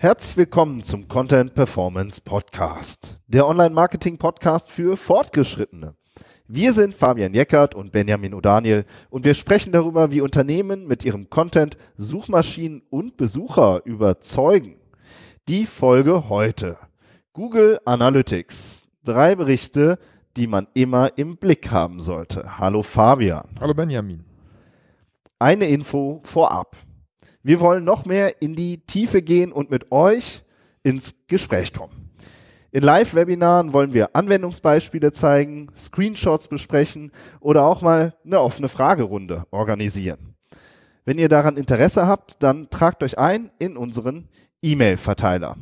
Herzlich willkommen zum Content Performance Podcast, der Online-Marketing-Podcast für Fortgeschrittene. Wir sind Fabian Jeckert und Benjamin O'Daniel und wir sprechen darüber, wie Unternehmen mit ihrem Content Suchmaschinen und Besucher überzeugen. Die Folge heute. Google Analytics. Drei Berichte, die man immer im Blick haben sollte. Hallo Fabian. Hallo Benjamin. Eine Info vorab. Wir wollen noch mehr in die Tiefe gehen und mit euch ins Gespräch kommen. In Live-Webinaren wollen wir Anwendungsbeispiele zeigen, Screenshots besprechen oder auch mal eine offene Fragerunde organisieren. Wenn ihr daran Interesse habt, dann tragt euch ein in unseren E-Mail-Verteiler.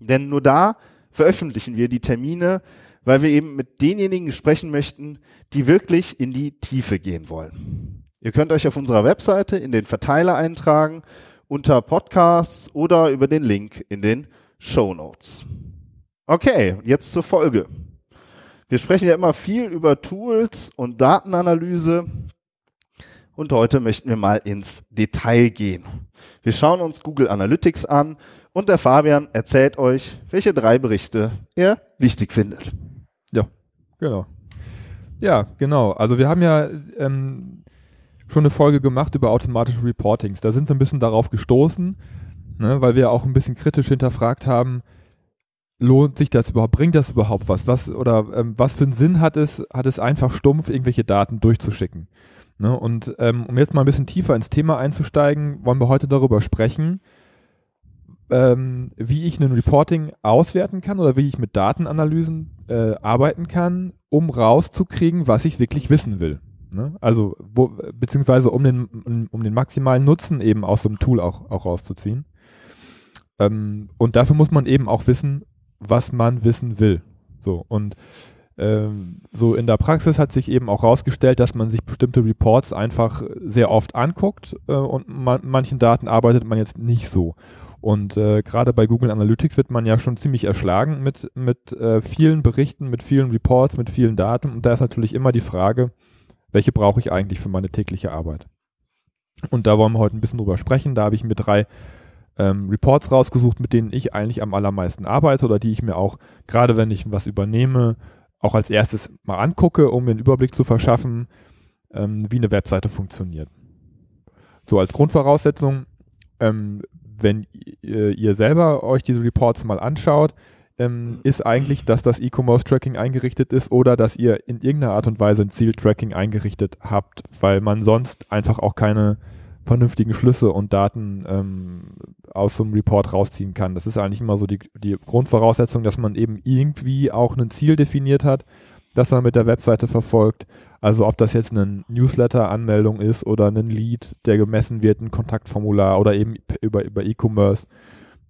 Denn nur da veröffentlichen wir die Termine, weil wir eben mit denjenigen sprechen möchten, die wirklich in die Tiefe gehen wollen. Ihr könnt euch auf unserer Webseite in den Verteiler eintragen unter Podcasts oder über den Link in den Show Notes. Okay, jetzt zur Folge. Wir sprechen ja immer viel über Tools und Datenanalyse und heute möchten wir mal ins Detail gehen. Wir schauen uns Google Analytics an und der Fabian erzählt euch, welche drei Berichte er wichtig findet. Ja, genau. Ja, genau. Also wir haben ja ähm, schon eine Folge gemacht über automatische Reportings. Da sind wir ein bisschen darauf gestoßen, ne, weil wir auch ein bisschen kritisch hinterfragt haben, lohnt sich das überhaupt, bringt das überhaupt was? Was oder ähm, was für einen Sinn hat es, hat es einfach stumpf, irgendwelche Daten durchzuschicken? Ne? Und ähm, um jetzt mal ein bisschen tiefer ins Thema einzusteigen, wollen wir heute darüber sprechen, ähm, wie ich ein Reporting auswerten kann oder wie ich mit Datenanalysen äh, arbeiten kann, um rauszukriegen, was ich wirklich wissen will. Ne? Also, wo, beziehungsweise um den, um, den maximalen Nutzen eben aus so einem Tool auch, auch rauszuziehen. Ähm, und dafür muss man eben auch wissen, was man wissen will. So, und ähm, so in der Praxis hat sich eben auch herausgestellt, dass man sich bestimmte Reports einfach sehr oft anguckt äh, und man, manchen Daten arbeitet man jetzt nicht so. Und äh, gerade bei Google Analytics wird man ja schon ziemlich erschlagen mit, mit äh, vielen Berichten, mit vielen Reports, mit vielen Daten. Und da ist natürlich immer die Frage, welche brauche ich eigentlich für meine tägliche Arbeit? Und da wollen wir heute ein bisschen drüber sprechen. Da habe ich mir drei ähm, Reports rausgesucht, mit denen ich eigentlich am allermeisten arbeite oder die ich mir auch, gerade wenn ich was übernehme, auch als erstes mal angucke, um mir einen Überblick zu verschaffen, ähm, wie eine Webseite funktioniert. So als Grundvoraussetzung, ähm, wenn ihr, ihr selber euch diese Reports mal anschaut, ähm, ist eigentlich, dass das E-Commerce-Tracking eingerichtet ist oder dass ihr in irgendeiner Art und Weise ein Ziel-Tracking eingerichtet habt, weil man sonst einfach auch keine vernünftigen Schlüsse und Daten ähm, aus so einem Report rausziehen kann. Das ist eigentlich immer so die, die Grundvoraussetzung, dass man eben irgendwie auch ein Ziel definiert hat, das man mit der Webseite verfolgt. Also ob das jetzt eine Newsletter-Anmeldung ist oder ein Lead, der gemessen wird, ein Kontaktformular oder eben über, über E-Commerce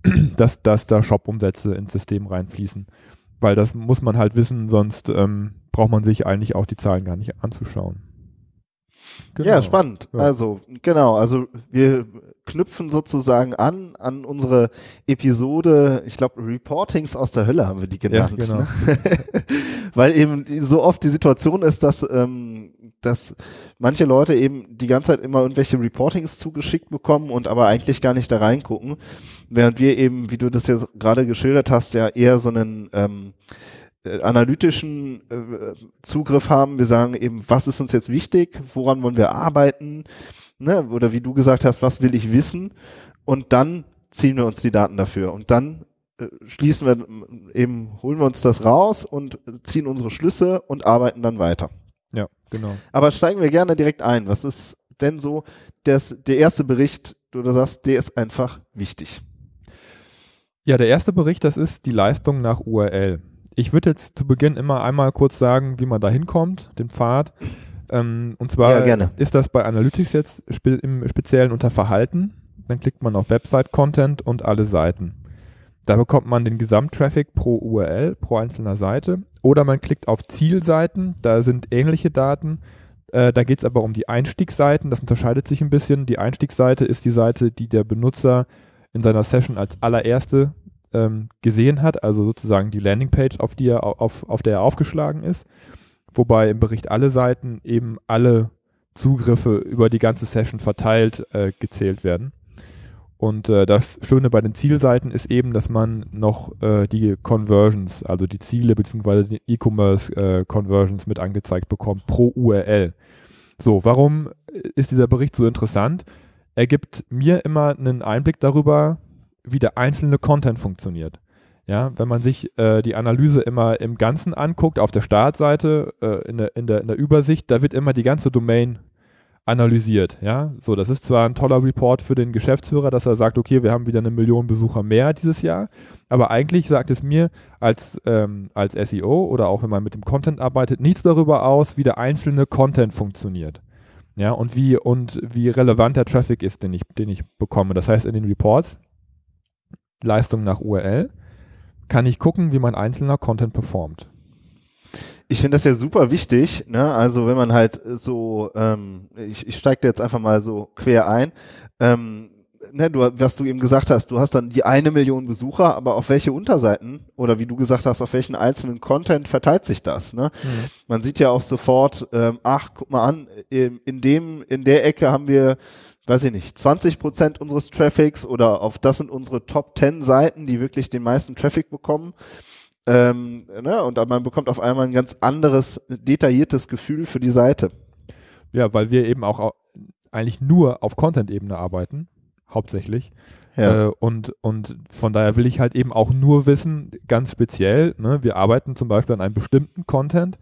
dass, dass da Shop-Umsätze ins System reinfließen. Weil das muss man halt wissen, sonst ähm, braucht man sich eigentlich auch die Zahlen gar nicht anzuschauen. Genau. Ja, spannend. Ja. Also, genau, also wir knüpfen sozusagen an an unsere Episode, ich glaube, Reportings aus der Hölle haben wir die genannt. Ja, genau. ne? Weil eben so oft die Situation ist, dass ähm, dass manche Leute eben die ganze Zeit immer irgendwelche Reportings zugeschickt bekommen und aber eigentlich gar nicht da reingucken, während wir eben, wie du das jetzt gerade geschildert hast, ja eher so einen ähm, äh, analytischen äh, Zugriff haben. Wir sagen eben, was ist uns jetzt wichtig, woran wollen wir arbeiten, ne? oder wie du gesagt hast, was will ich wissen und dann ziehen wir uns die Daten dafür und dann äh, schließen wir eben, holen wir uns das raus und ziehen unsere Schlüsse und arbeiten dann weiter. Genau. Aber steigen wir gerne direkt ein. Was ist denn so das, der erste Bericht, du sagst, der ist einfach wichtig? Ja, der erste Bericht, das ist die Leistung nach URL. Ich würde jetzt zu Beginn immer einmal kurz sagen, wie man da hinkommt, den Pfad. Ähm, und zwar ja, ist das bei Analytics jetzt spe im Speziellen unter Verhalten. Dann klickt man auf Website-Content und alle Seiten. Da bekommt man den Gesamttraffic pro URL, pro einzelner Seite. Oder man klickt auf Zielseiten, da sind ähnliche Daten. Äh, da geht es aber um die Einstiegsseiten, das unterscheidet sich ein bisschen. Die Einstiegsseite ist die Seite, die der Benutzer in seiner Session als allererste ähm, gesehen hat, also sozusagen die Landingpage, auf, die er, auf, auf der er aufgeschlagen ist. Wobei im Bericht alle Seiten eben alle Zugriffe über die ganze Session verteilt äh, gezählt werden. Und äh, das Schöne bei den Zielseiten ist eben, dass man noch äh, die Conversions, also die Ziele bzw. die E-Commerce-Conversions äh, mit angezeigt bekommt pro URL. So, warum ist dieser Bericht so interessant? Er gibt mir immer einen Einblick darüber, wie der einzelne Content funktioniert. Ja, wenn man sich äh, die Analyse immer im Ganzen anguckt, auf der Startseite, äh, in, der, in, der, in der Übersicht, da wird immer die ganze Domain analysiert. Ja, so, das ist zwar ein toller Report für den Geschäftsführer, dass er sagt, okay, wir haben wieder eine Million Besucher mehr dieses Jahr, aber eigentlich sagt es mir als, ähm, als SEO oder auch wenn man mit dem Content arbeitet, nichts darüber aus, wie der einzelne Content funktioniert. Ja, und wie, und wie relevant der Traffic ist, den ich, den ich bekomme. Das heißt, in den Reports, Leistung nach URL, kann ich gucken, wie mein einzelner Content performt ich finde das ja super wichtig, ne? Also wenn man halt so, ähm, ich, ich steige jetzt einfach mal so quer ein, ähm, ne, du, was du eben gesagt hast, du hast dann die eine Million Besucher, aber auf welche Unterseiten oder wie du gesagt hast, auf welchen einzelnen Content verteilt sich das? Ne? Mhm. Man sieht ja auch sofort, ähm, ach, guck mal an, in, in dem, in der Ecke haben wir weiß ich nicht, 20 Prozent unseres Traffics oder auf das sind unsere Top 10 Seiten, die wirklich den meisten Traffic bekommen. Ähm, ne? Und man bekommt auf einmal ein ganz anderes, detailliertes Gefühl für die Seite. Ja, weil wir eben auch eigentlich nur auf Content-Ebene arbeiten, hauptsächlich. Ja. Äh, und, und von daher will ich halt eben auch nur wissen, ganz speziell, ne, wir arbeiten zum Beispiel an einem bestimmten Content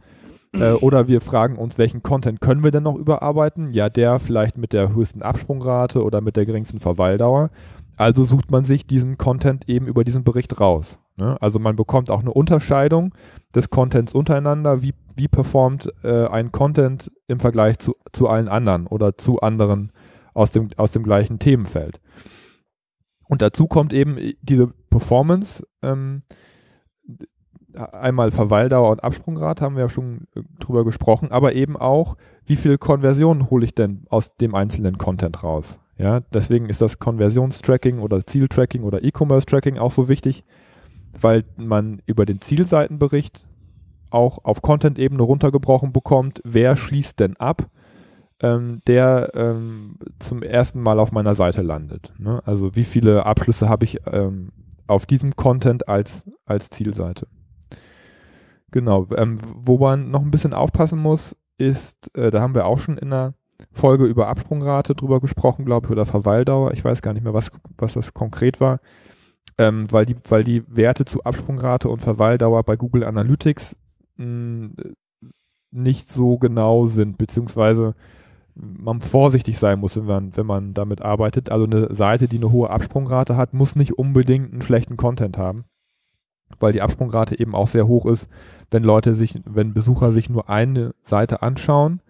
äh, oder wir fragen uns, welchen Content können wir denn noch überarbeiten? Ja, der vielleicht mit der höchsten Absprungrate oder mit der geringsten Verweildauer. Also sucht man sich diesen Content eben über diesen Bericht raus. Ne? Also man bekommt auch eine Unterscheidung des Contents untereinander. Wie, wie performt äh, ein Content im Vergleich zu, zu allen anderen oder zu anderen aus dem, aus dem gleichen Themenfeld. Und dazu kommt eben diese Performance. Ähm, einmal Verweildauer und Absprungrate haben wir ja schon äh, drüber gesprochen, aber eben auch, wie viel Konversionen hole ich denn aus dem einzelnen Content raus? Ja, deswegen ist das Konversionstracking oder Zieltracking oder E-Commerce-Tracking auch so wichtig, weil man über den Zielseitenbericht auch auf Content-Ebene runtergebrochen bekommt, wer schließt denn ab, ähm, der ähm, zum ersten Mal auf meiner Seite landet. Ne? Also wie viele Abschlüsse habe ich ähm, auf diesem Content als, als Zielseite. Genau, ähm, wo man noch ein bisschen aufpassen muss, ist, äh, da haben wir auch schon in der Folge über Absprungrate drüber gesprochen, glaube ich, oder Verweildauer. Ich weiß gar nicht mehr, was, was das konkret war. Ähm, weil, die, weil die Werte zu Absprungrate und Verweildauer bei Google Analytics mh, hm, nicht so genau sind, beziehungsweise man vorsichtig sein muss, wenn man, wenn man damit arbeitet. Also eine Seite, die eine hohe Absprungrate hat, muss nicht unbedingt einen schlechten Content haben, weil die Absprungrate eben auch sehr hoch ist, wenn Leute sich, wenn Besucher sich nur eine Seite anschauen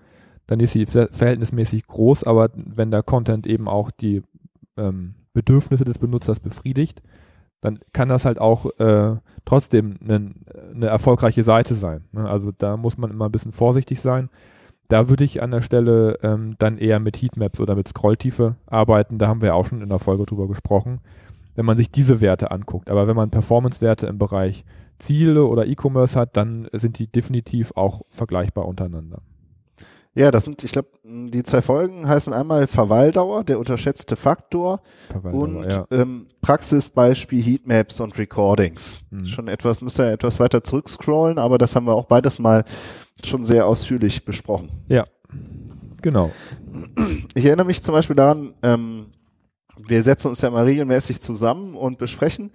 dann ist sie verhältnismäßig groß, aber wenn der Content eben auch die ähm, Bedürfnisse des Benutzers befriedigt, dann kann das halt auch äh, trotzdem eine, eine erfolgreiche Seite sein. Ne? Also da muss man immer ein bisschen vorsichtig sein. Da würde ich an der Stelle ähm, dann eher mit Heatmaps oder mit Scrolltiefe arbeiten. Da haben wir auch schon in der Folge drüber gesprochen, wenn man sich diese Werte anguckt. Aber wenn man Performance-Werte im Bereich Ziele oder E-Commerce hat, dann sind die definitiv auch vergleichbar untereinander. Ja, das sind, ich glaube, die zwei Folgen heißen einmal Verweildauer, der unterschätzte Faktor und ja. ähm, Praxisbeispiel Heatmaps und Recordings. Mhm. Schon etwas, müsst ihr etwas weiter zurückscrollen, aber das haben wir auch beides mal schon sehr ausführlich besprochen. Ja, genau. Ich erinnere mich zum Beispiel daran, ähm, wir setzen uns ja mal regelmäßig zusammen und besprechen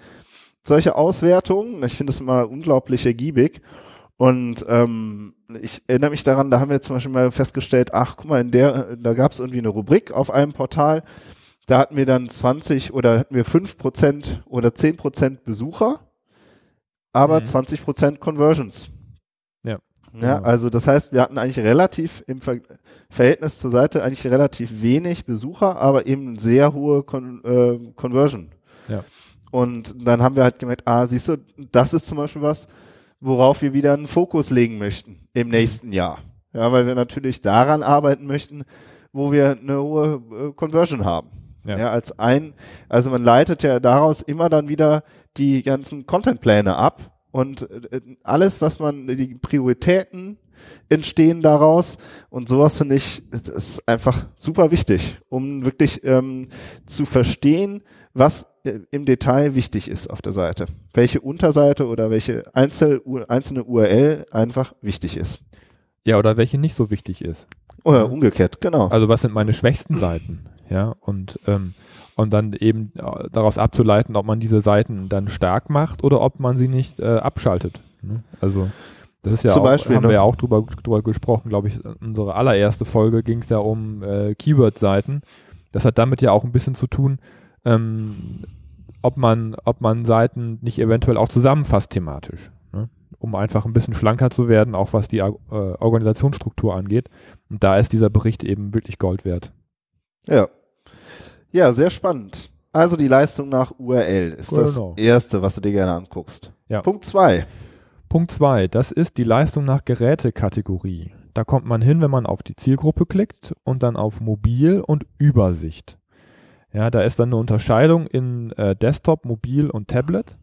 solche Auswertungen. Ich finde es immer unglaublich ergiebig. Und ähm, ich erinnere mich daran, da haben wir zum Beispiel mal festgestellt, ach, guck mal, in der, da gab es irgendwie eine Rubrik auf einem Portal, da hatten wir dann 20 oder hatten wir 5% oder 10% Besucher, aber mhm. 20% Conversions. Ja. Ja, also das heißt, wir hatten eigentlich relativ im Ver Verhältnis zur Seite eigentlich relativ wenig Besucher, aber eben sehr hohe Con äh, Conversion. Ja. Und dann haben wir halt gemerkt, ah, siehst du, das ist zum Beispiel was, worauf wir wieder einen Fokus legen möchten im nächsten Jahr. Ja, weil wir natürlich daran arbeiten möchten, wo wir eine hohe äh, Conversion haben. Ja. ja. als ein, also man leitet ja daraus immer dann wieder die ganzen Contentpläne ab und äh, alles, was man, die Prioritäten entstehen daraus und sowas finde ich, ist einfach super wichtig, um wirklich ähm, zu verstehen, was äh, im Detail wichtig ist auf der Seite. Welche Unterseite oder welche Einzel einzelne URL einfach wichtig ist. Ja, oder welche nicht so wichtig ist. Oder umgekehrt, genau. Also was sind meine schwächsten Seiten? Ja, und, ähm, und dann eben äh, daraus abzuleiten, ob man diese Seiten dann stark macht oder ob man sie nicht äh, abschaltet. Ne? Also das ist ja Zum auch, Beispiel, haben ne? wir ja auch drüber, drüber gesprochen, glaube ich, unsere allererste Folge ging es ja um äh, Keyword-Seiten. Das hat damit ja auch ein bisschen zu tun, ähm, ob man, ob man Seiten nicht eventuell auch zusammenfasst thematisch, ne? um einfach ein bisschen schlanker zu werden, auch was die äh, Organisationsstruktur angeht. Und da ist dieser Bericht eben wirklich Gold wert. Ja. Ja, sehr spannend. Also die Leistung nach URL ist Genau. das erste, was du dir gerne anguckst. Ja. Punkt zwei. Punkt 2, das ist die Leistung nach Gerätekategorie. Da kommt man hin, wenn man auf die Zielgruppe klickt und dann auf Mobil und Übersicht. Ja, da ist dann eine Unterscheidung in äh, Desktop, Mobil und Tablet.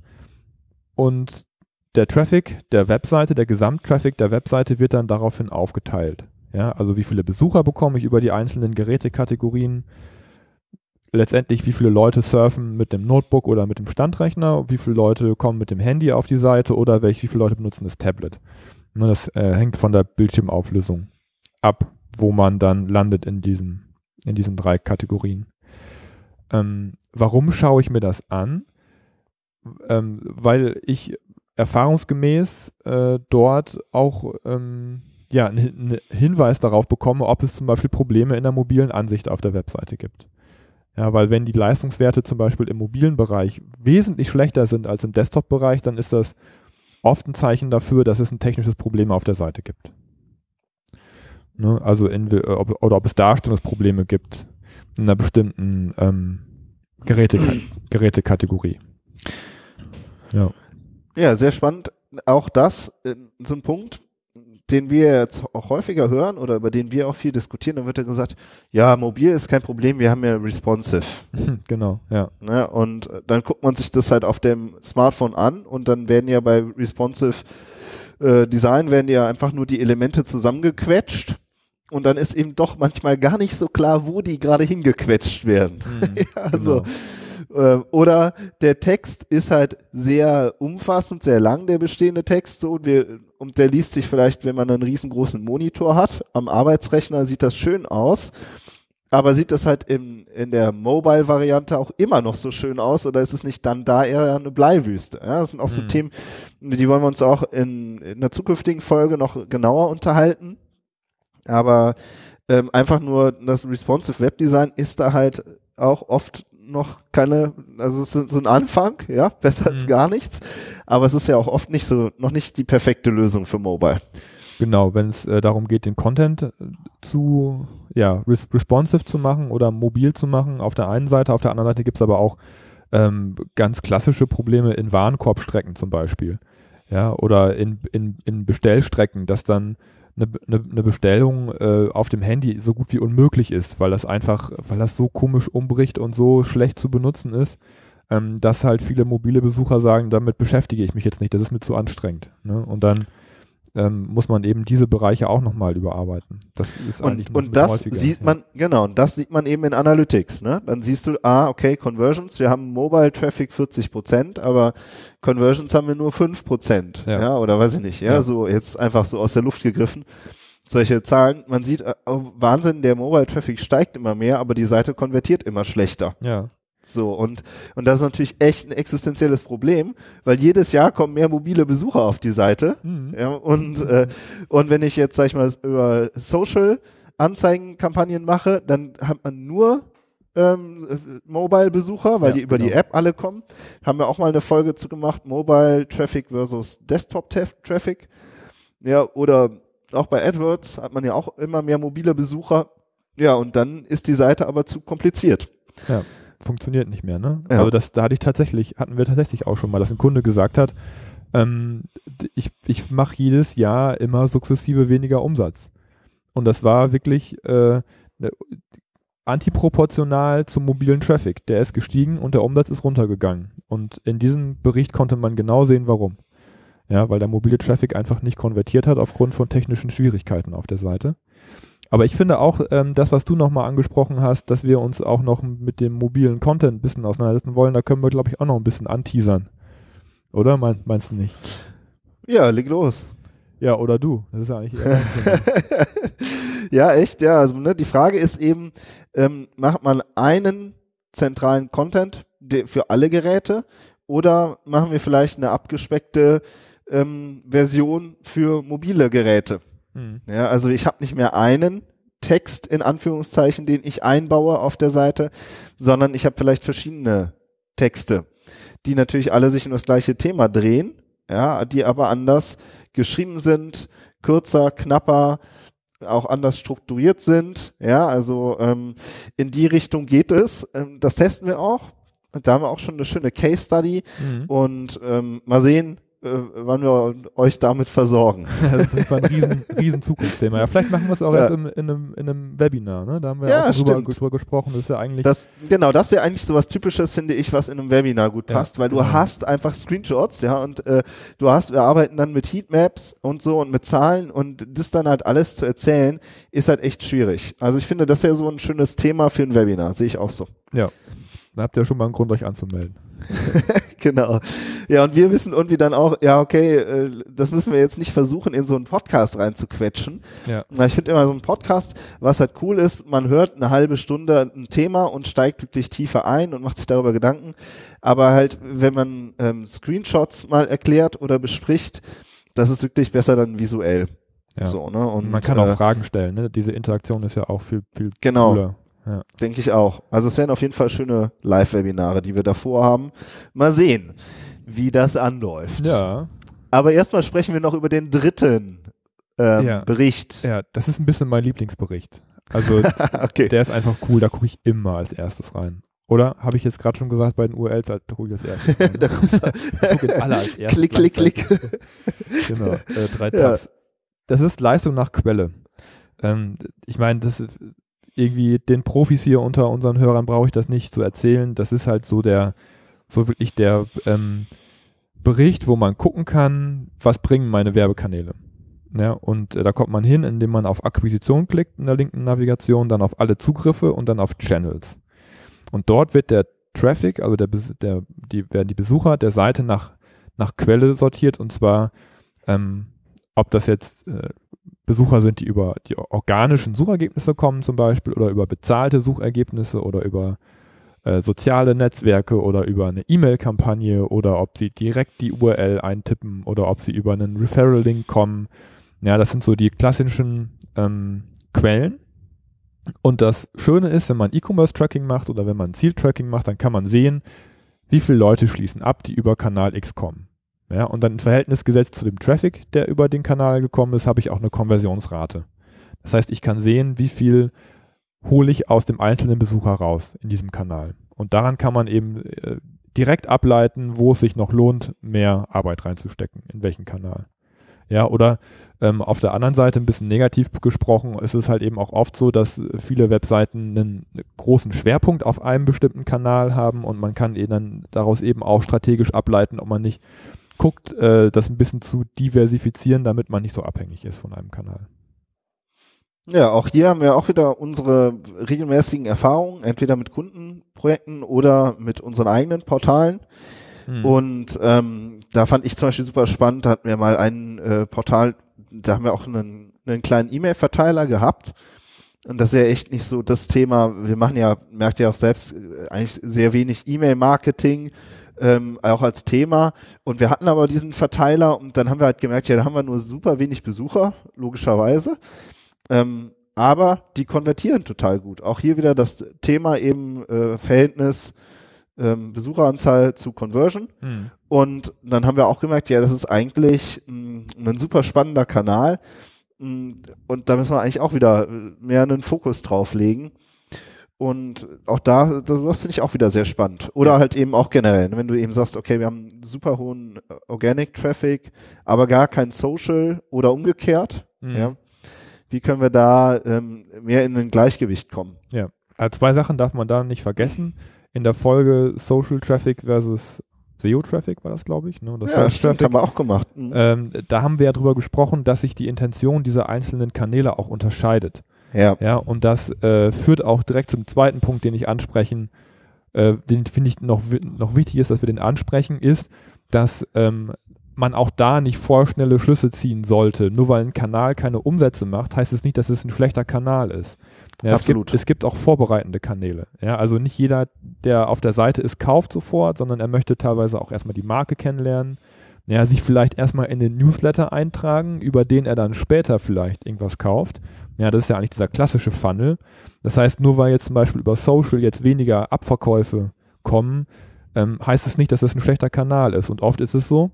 Und der Traffic der Webseite, der Gesamttraffic der Webseite wird dann daraufhin aufgeteilt. Ja, also wie viele Besucher bekomme ich über die einzelnen Gerätekategorien, letztendlich wie viele Leute surfen mit dem Notebook oder mit dem Standrechner, wie viele Leute kommen mit dem Handy auf die Seite oder welche, wie viele Leute benutzen das Tablet. Ne, das äh, hängt von der Bildschirmauflösung ab, wo man dann landet in diesen, in diesen drei Kategorien. Ähm, warum schaue ich mir das an? Ähm, weil ich erfahrungsgemäß äh, dort auch ähm, ja, einen Hinweis darauf bekomme, ob es zum Beispiel Probleme in der mobilen Ansicht auf der Webseite gibt. Ja, weil wenn die Leistungswerte zum Beispiel im mobilen Bereich wesentlich schlechter sind als im Desktop-Bereich, dann ist das oft ein Zeichen dafür, dass es ein technisches Problem auf der Seite gibt. Ne? Also in, ob, oder ob es Darstellungsprobleme gibt einer bestimmten ähm, Geräte, Gerätekategorie. Ja. Ja, sehr spannend. Auch das, äh, so ein Punkt, den wir jetzt auch häufiger hören oder über den wir auch viel diskutieren, dann wird ja gesagt, ja, mobil ist kein Problem, wir haben ja responsive. Genau, ja. Ne? Und äh, dann guckt man sich das halt auf dem Smartphone an und dann werden ja bei responsive äh, Design werden ja einfach nur die Elemente zusammengequetscht und dann ist eben doch manchmal gar nicht so klar, wo die gerade hingequetscht werden. Mhm, ja, also genau. äh, oder der Text ist halt sehr umfassend, sehr lang, der bestehende Text, so und, wir, und der liest sich vielleicht, wenn man einen riesengroßen Monitor hat, am Arbeitsrechner sieht das schön aus, aber sieht das halt in, in der Mobile-Variante auch immer noch so schön aus oder ist es nicht dann da eher eine Bleiwüste? Ja, das sind auch so Mhm. Themen, die wollen wir uns auch in, in einer zukünftigen Folge noch genauer unterhalten. Aber ähm, einfach nur das Responsive Webdesign ist da halt auch oft noch keine, also es ist so ein Anfang, ja, besser als Mhm. gar nichts. Aber es ist ja auch oft nicht so, noch nicht die perfekte Lösung für Mobile. Genau, wenn es äh, darum geht, den Content äh, zu, ja, res responsive zu machen oder mobil zu machen, auf der einen Seite, auf der anderen Seite gibt es aber auch ähm, ganz klassische Probleme in Warenkorbstrecken zum Beispiel. Ja, oder in, in, in Bestellstrecken, dass dann eine, eine, eine Bestellung äh, auf dem Handy so gut wie unmöglich ist, weil das einfach, weil das so komisch umbricht und so schlecht zu benutzen ist, ähm, dass halt viele mobile Besucher sagen, damit beschäftige ich mich jetzt nicht, das ist mir zu anstrengend. Ne? Und dann ähm, muss man eben diese Bereiche auch nochmal überarbeiten. Das ist eigentlich Und, und das sieht ja. man, genau, und das sieht man eben in Analytics, ne? Dann siehst du, ah, okay, Conversions, wir haben Mobile Traffic 40 Prozent, aber Conversions haben wir nur 5 Prozent, ja. Ja. oder weiß ich nicht, ja, Ja. so jetzt einfach so aus der Luft gegriffen. Solche Zahlen, man sieht, oh, Wahnsinn, der Mobile Traffic steigt immer mehr, aber die Seite konvertiert immer schlechter. Ja, So, und, und das ist natürlich echt ein existenzielles Problem, weil jedes Jahr kommen mehr mobile Besucher auf die Seite. Mhm. Ja, und, äh, und wenn ich jetzt, sag ich mal, über Social Anzeigenkampagnen mache, dann hat man nur ähm, äh, Mobile-Besucher, weil Ja, die über die genau. App alle kommen. Haben wir auch mal eine Folge zu gemacht, Mobile Traffic versus Desktop Traffic. Ja, oder auch bei AdWords hat man ja auch immer mehr mobile Besucher. Ja, und dann ist die Seite aber zu kompliziert. Funktioniert nicht mehr, ne? Ja. Also das, da hatte ich tatsächlich, hatten wir tatsächlich auch schon mal, dass ein Kunde gesagt hat, ähm, ich, ich mache jedes Jahr immer sukzessive weniger Umsatz. Und das war wirklich äh, ne- antiproportional zum mobilen Traffic. Der ist gestiegen und der Umsatz ist runtergegangen. Und in diesem Bericht konnte man genau sehen, warum. Ja, weil der mobile Traffic einfach nicht konvertiert hat aufgrund von technischen Schwierigkeiten auf der Seite. Aber ich finde auch, ähm, das, was du nochmal angesprochen hast, dass wir uns auch noch mit dem mobilen Content ein bisschen auseinandersetzen wollen, da können wir, glaube ich, auch noch ein bisschen anteasern. Oder mein, meinst du nicht? Ja, leg los. Ja, oder du. Das ist ja eigentlich Ja, echt, ja. Also ne, die Frage ist eben, ähm, macht man einen zentralen Content für alle Geräte oder machen wir vielleicht eine abgespeckte ähm, Version für mobile Geräte? Hm. Ja, also ich habe nicht mehr einen Text in Anführungszeichen, den ich einbaue auf der Seite, sondern ich habe vielleicht verschiedene Texte, die natürlich alle sich um das gleiche Thema drehen, ja, die aber anders geschrieben sind, kürzer, knapper, auch anders strukturiert sind. Ja, also ähm, in die Richtung geht es. Ähm, das testen wir auch. Da haben wir auch schon eine schöne Case Study Mhm. und ähm, mal sehen, wann wir euch damit versorgen. Das ist ein riesen, riesen Zukunftsthema. Ja, vielleicht machen wir es auch Ja. erst im, in, einem, in einem Webinar, ne? Da haben wir Ja, auch drüber, drüber gesprochen. Das ist ja eigentlich. Das, genau, das wäre eigentlich so was Typisches, finde ich, was in einem Webinar gut Ja, passt, weil du genau. hast einfach Screenshots, ja, und äh, du hast, wir arbeiten dann mit Heatmaps und so und mit Zahlen und das dann halt alles zu erzählen, ist halt echt schwierig. Also ich finde, das wäre so ein schönes Thema für ein Webinar, sehe ich auch so. da habt ihr schon mal einen Grund, euch anzumelden. Genau. Ja, und wir wissen irgendwie dann auch, ja, okay, äh, das müssen wir jetzt nicht versuchen, in so einen Podcast reinzuquetschen. Ja. Ich finde immer so ein Podcast, was halt cool ist, man hört eine halbe Stunde ein Thema und steigt wirklich tiefer ein und macht sich darüber Gedanken. Aber halt, wenn man ähm, Screenshots mal erklärt oder bespricht, das ist wirklich besser dann visuell. Ja. So, ne? Und man kann äh, auch Fragen stellen, ne? Diese Interaktion ist ja auch viel, viel Genau. cooler. Denke ich auch. Also es wären auf jeden Fall schöne Live-Webinare, die wir davor haben. Mal sehen, wie das anläuft. Ja, Aber erstmal sprechen wir noch über den dritten ähm, Ja. Bericht. ja, das ist ein bisschen mein Lieblingsbericht. Also okay. der ist einfach cool, da gucke ich immer als erstes rein. Oder habe ich jetzt gerade schon gesagt, bei den URLs, da gucke ich als erstes rein. Da Ich gucke in alle als erstes. klick, klick, klick. Genau, äh, drei Ja. Tabs. Das ist Leistung nach Quelle. Ähm, ich meine, das ist irgendwie den Profis hier unter unseren Hörern brauche ich das nicht zu erzählen. Das ist halt so der, so wirklich der ähm, Bericht, wo man gucken kann, was bringen meine Werbekanäle. Ja, und äh, da kommt man hin, indem man auf Akquisition klickt in der linken Navigation, dann auf alle Zugriffe und dann auf Channels. Und dort wird der Traffic, also der, der, die, werden die Besucher der Seite nach, nach Quelle sortiert und zwar, ähm, ob das jetzt äh, Besucher sind, die über die organischen Suchergebnisse kommen zum Beispiel oder über bezahlte Suchergebnisse oder über äh, soziale Netzwerke oder über eine E-Mail-Kampagne oder ob sie direkt die URL eintippen oder ob sie über einen Referral-Link kommen. Ja, das sind so die klassischen ähm, Quellen. Und das Schöne ist, wenn man E-Commerce-Tracking macht oder wenn man Ziel-Tracking macht, dann kann man sehen, wie viele Leute schließen ab, die über Kanal X kommen. Ja, und dann im Verhältnis gesetzt zu dem Traffic, der über den Kanal gekommen ist, habe ich auch eine Konversionsrate. Das heißt, ich kann sehen, wie viel hole ich aus dem einzelnen Besucher raus in diesem Kanal. Und daran kann man eben äh, direkt ableiten, wo es sich noch lohnt, mehr Arbeit reinzustecken, in welchen Kanal. Ja, oder ähm, auf der anderen Seite ein bisschen negativ gesprochen, ist es halt eben auch oft so, dass viele Webseiten einen großen Schwerpunkt auf einem bestimmten Kanal haben und man kann eben dann daraus eben auch strategisch ableiten, ob man nicht guckt, äh, das ein bisschen zu diversifizieren, damit man nicht so abhängig ist von einem Kanal. Ja, auch hier haben wir auch wieder unsere regelmäßigen Erfahrungen, entweder mit Kundenprojekten oder mit unseren eigenen Portalen. Hm. Und ähm, da fand ich zum Beispiel super spannend, da hatten wir mal ein äh, Portal, da haben wir auch einen, einen kleinen E-Mail-Verteiler gehabt. Und das ist ja echt nicht so das Thema. Wir machen ja, merkt ihr auch selbst, äh, eigentlich sehr wenig E-Mail-Marketing, ähm, auch als Thema. Und wir hatten aber diesen Verteiler und dann haben wir halt gemerkt, ja, da haben wir nur super wenig Besucher, logischerweise. Ähm, aber die konvertieren total gut. Auch hier wieder das Thema eben äh, Verhältnis ähm, Besucheranzahl zu Conversion. Hm. Und dann haben wir auch gemerkt, ja, das ist eigentlich mh, ein super spannender Kanal. Mh, Und da müssen wir eigentlich auch wieder äh, mehr einen Fokus drauf legen. Und auch da, das, das finde ich auch wieder sehr spannend. Oder Ja. halt eben auch generell, ne, wenn du eben sagst, okay, wir haben super hohen äh, Organic Traffic, aber gar kein Social oder umgekehrt. Mhm. Ja. Wie können wir da ähm, mehr in ein Gleichgewicht kommen? Äh, zwei Sachen darf man da nicht vergessen. In der Folge Social Traffic versus SEO-Traffic war das, glaube ich. Ne? Oder Ja, stimmt, haben wir auch gemacht. Mhm. Ähm, da haben wir ja drüber gesprochen, dass sich die Intention dieser einzelnen Kanäle auch unterscheidet. Ja. Ja, und das äh, führt auch direkt zum zweiten Punkt, den ich ansprechen, äh, den finde ich noch, noch wichtig ist, dass wir den ansprechen, ist, dass ähm, man auch da nicht vorschnelle Schlüsse ziehen sollte. Nur weil ein Kanal keine Umsätze macht, heißt es nicht, dass es ein schlechter Kanal ist. Ja, es, Absolut. gibt, es gibt auch vorbereitende Kanäle. Ja, also nicht jeder, der auf der Seite ist, kauft sofort, sondern er möchte teilweise auch erstmal die Marke kennenlernen. Ja, sich vielleicht erstmal in den Newsletter eintragen, über den er dann später vielleicht irgendwas kauft. Ja, das ist ja eigentlich dieser klassische Funnel. Das heißt, nur weil jetzt zum Beispiel über Social jetzt weniger Abverkäufe kommen, ähm, heißt es nicht, dass das ein schlechter Kanal ist. Und oft ist es so,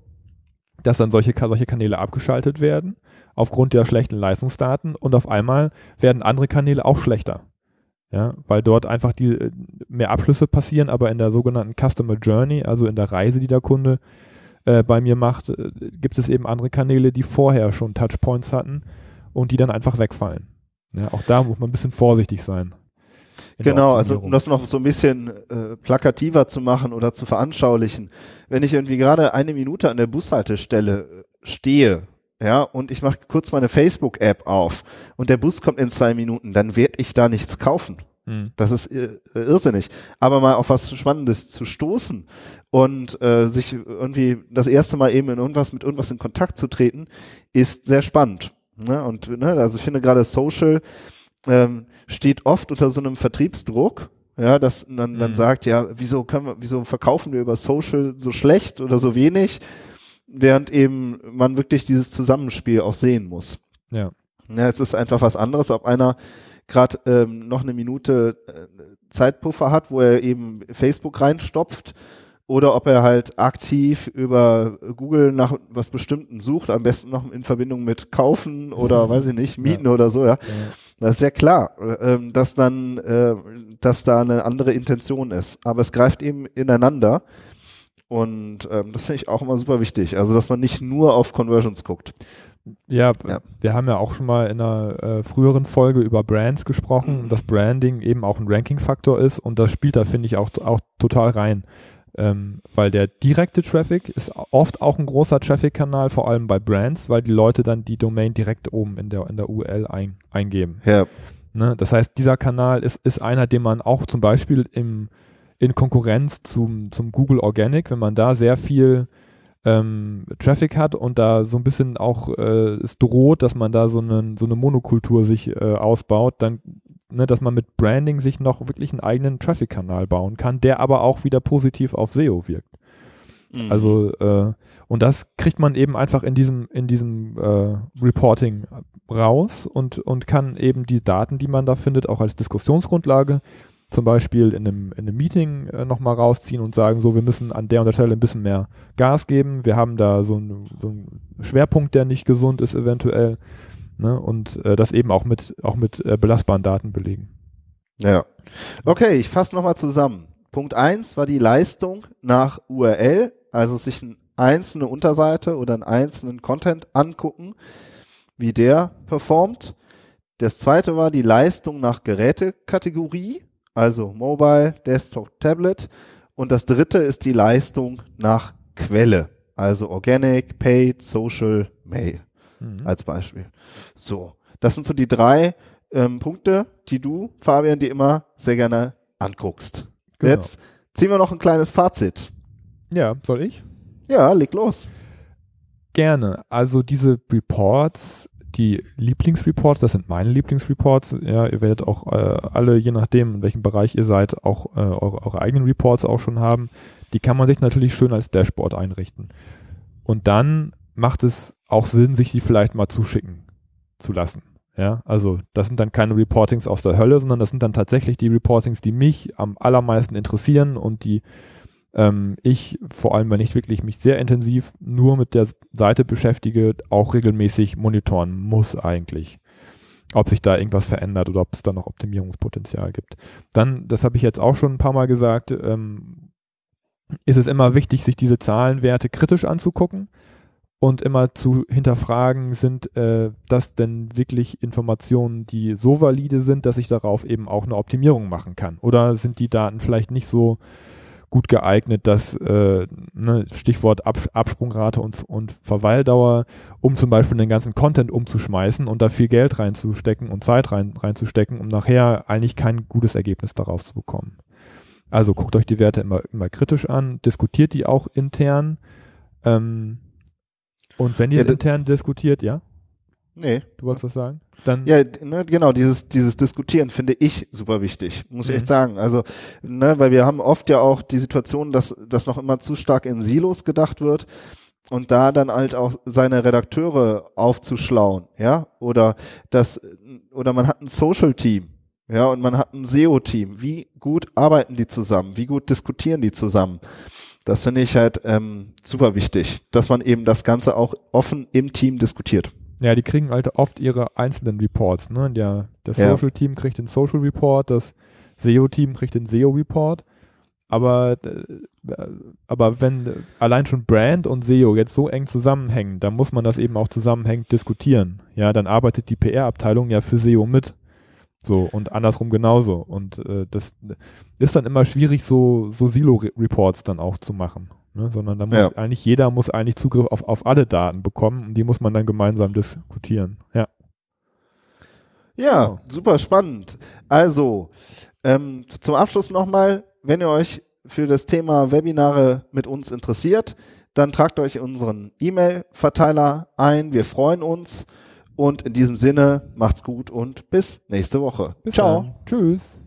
dass dann solche, solche Kanäle abgeschaltet werden, aufgrund der schlechten Leistungsdaten und auf einmal werden andere Kanäle auch schlechter. Ja, weil dort einfach die äh, mehr Abschlüsse passieren, aber in der sogenannten Customer Journey, also in der Reise, die der Kunde äh, bei mir macht, äh, gibt es eben andere Kanäle, die vorher schon Touchpoints hatten und die dann einfach wegfallen. Ja, auch da muss man ein bisschen vorsichtig sein. Genau, also um das noch so ein bisschen äh, plakativer zu machen oder zu veranschaulichen. Wenn ich irgendwie gerade eine Minute an der Bushaltestelle äh, stehe, ja, und ich mache kurz meine Facebook-App auf und der Bus kommt in zwei Minuten, dann werde ich da nichts kaufen. Hm. Das ist äh, irrsinnig. Aber mal auf was Spannendes zu stoßen und äh, sich irgendwie das erste Mal eben in irgendwas mit irgendwas in Kontakt zu treten, ist sehr spannend. Ne? Und ne, also ich finde gerade Social ähm, steht oft unter so einem Vertriebsdruck. Ja, dass man dann Mhm. sagt, ja, wieso können wir, wieso verkaufen wir über Social so schlecht oder so wenig, während eben man wirklich dieses Zusammenspiel auch sehen muss. Ja. Ja, es ist einfach was anderes, ob einer gerade ähm, noch eine Minute äh, Zeitpuffer hat, wo er eben Facebook reinstopft oder ob er halt aktiv über Google nach was Bestimmten sucht, am besten noch in Verbindung mit Kaufen oder weiß ich nicht, Mieten oder so, ja. Das ist ja klar, äh, ähm, dass dann, äh, dass da eine andere Intention ist. Aber es greift eben ineinander. Und ähm, das finde ich auch immer super wichtig. Also, dass man nicht nur auf Conversions guckt. Ja, Ja. wir haben ja auch schon mal in einer äh, früheren Folge über Brands gesprochen, Mhm. dass Branding eben auch ein Ranking-Faktor ist und das spielt da, finde ich, auch, auch total rein. Ähm, weil der direkte Traffic ist oft auch ein großer Traffic-Kanal, vor allem bei Brands, weil die Leute dann die Domain direkt oben in der, in der URL ein, eingeben. Ja. Ne? Das heißt, dieser Kanal ist, ist einer, den man auch zum Beispiel im, in Konkurrenz zum, zum Google Organic, wenn man da sehr viel ähm, Traffic hat und da so ein bisschen auch äh, es droht, dass man da so, einen, so eine Monokultur sich äh, ausbaut, dann, ne, dass man mit Branding sich noch wirklich einen eigenen Traffic-Kanal bauen kann, der aber auch wieder positiv auf SEO wirkt. Mhm. Also äh, und das kriegt man eben einfach in diesem in diesem äh, Reporting raus und und kann eben die Daten, die man da findet, auch als Diskussionsgrundlage zum Beispiel in einem, in einem Meeting äh, nochmal rausziehen und sagen, so wir müssen an der und der Stelle ein bisschen mehr Gas geben. Wir haben da so, ein, so einen Schwerpunkt, der nicht gesund ist eventuell. Ne? Und äh, das eben auch mit auch mit äh, belastbaren Daten belegen. Ja. Okay, ich fasse nochmal zusammen. Punkt eins war die Leistung nach URL, also sich eine einzelne Unterseite oder einen einzelnen Content angucken, wie der performt. Das zweite war die Leistung nach Gerätekategorie, also Mobile, Desktop, Tablet. Und das dritte ist die Leistung nach Quelle, also Organic, Paid, Social, Mail Mhm. als Beispiel. So, das sind so die drei ähm, Punkte, die du, Fabian, dir immer sehr gerne anguckst. Genau. Jetzt ziehen wir noch ein kleines Fazit. Ja, soll ich? Ja, leg los. Gerne. Also diese Reports, die Lieblingsreports, das sind meine Lieblingsreports. Ja, ihr werdet auch äh, alle, je nachdem, in welchem Bereich ihr seid, auch äh, eure, eure eigenen Reports auch schon haben. Die kann man sich natürlich schön als Dashboard einrichten. Und dann macht es auch Sinn, sich die vielleicht mal zuschicken zu lassen. Ja, also das sind dann keine Reportings aus der Hölle, sondern das sind dann tatsächlich die Reportings, die mich am allermeisten interessieren und die ähm, ich, vor allem wenn ich wirklich mich sehr intensiv nur mit der Seite beschäftige, auch regelmäßig monitoren muss eigentlich. Ob sich da irgendwas verändert oder ob es da noch Optimierungspotenzial gibt. Dann, das habe ich jetzt auch schon ein paar Mal gesagt, ähm, ist es immer wichtig, sich diese Zahlenwerte kritisch anzugucken und immer zu hinterfragen, sind äh, das denn wirklich Informationen, die so valide sind, dass ich darauf eben auch eine Optimierung machen kann? Oder sind die Daten vielleicht nicht so gut geeignet, das äh, ne, Stichwort Ab Absprungrate und, und Verweildauer, um zum Beispiel den ganzen Content umzuschmeißen und da viel Geld reinzustecken und Zeit rein, reinzustecken, um nachher eigentlich kein gutes Ergebnis daraus zu bekommen. Also guckt euch die Werte immer, immer kritisch an, diskutiert die auch intern. Ähm, und wenn ihr es intern diskutiert, ja? Nee. Du wolltest was sagen? Dann Ja, ne, genau, dieses, dieses Diskutieren finde ich super wichtig, muss ich Mhm. echt sagen. Also, ne, weil wir haben oft ja auch die Situation, dass das noch immer zu stark in Silos gedacht wird und da dann halt auch seine Redakteure aufzuschlauen, ja, oder das, oder man hat ein Social-Team, ja, und man hat ein SEO-Team. Wie gut arbeiten die zusammen? Wie gut diskutieren die zusammen? Das finde ich halt ähm, super wichtig, dass man eben das Ganze auch offen im Team diskutiert. Ja, die kriegen halt oft ihre einzelnen Reports. Ne? Der, das Ja. Social-Team kriegt den Social Report, das SEO-Team kriegt den SEO-Report. Aber, äh, aber wenn allein schon Brand und SEO jetzt so eng zusammenhängen, dann muss man das eben auch zusammenhängend diskutieren. Ja, dann arbeitet die PR-Abteilung ja für SEO mit. So, und andersrum genauso. Und äh, das ist dann immer schwierig, so, so Silo-Reports dann auch zu machen. Ne? Sondern da muss Ja. eigentlich, jeder muss eigentlich Zugriff auf, auf alle Daten bekommen und die muss man dann gemeinsam diskutieren. Ja. Ja, Genau. super spannend. Also, ähm, zum Abschluss nochmal, wenn ihr euch für das Thema Webinare mit uns interessiert, dann tragt euch in unseren E-Mail-Verteiler ein. Wir freuen uns. Und in diesem Sinne, macht's gut und bis nächste Woche. Bis Ciao. Dann. Tschüss.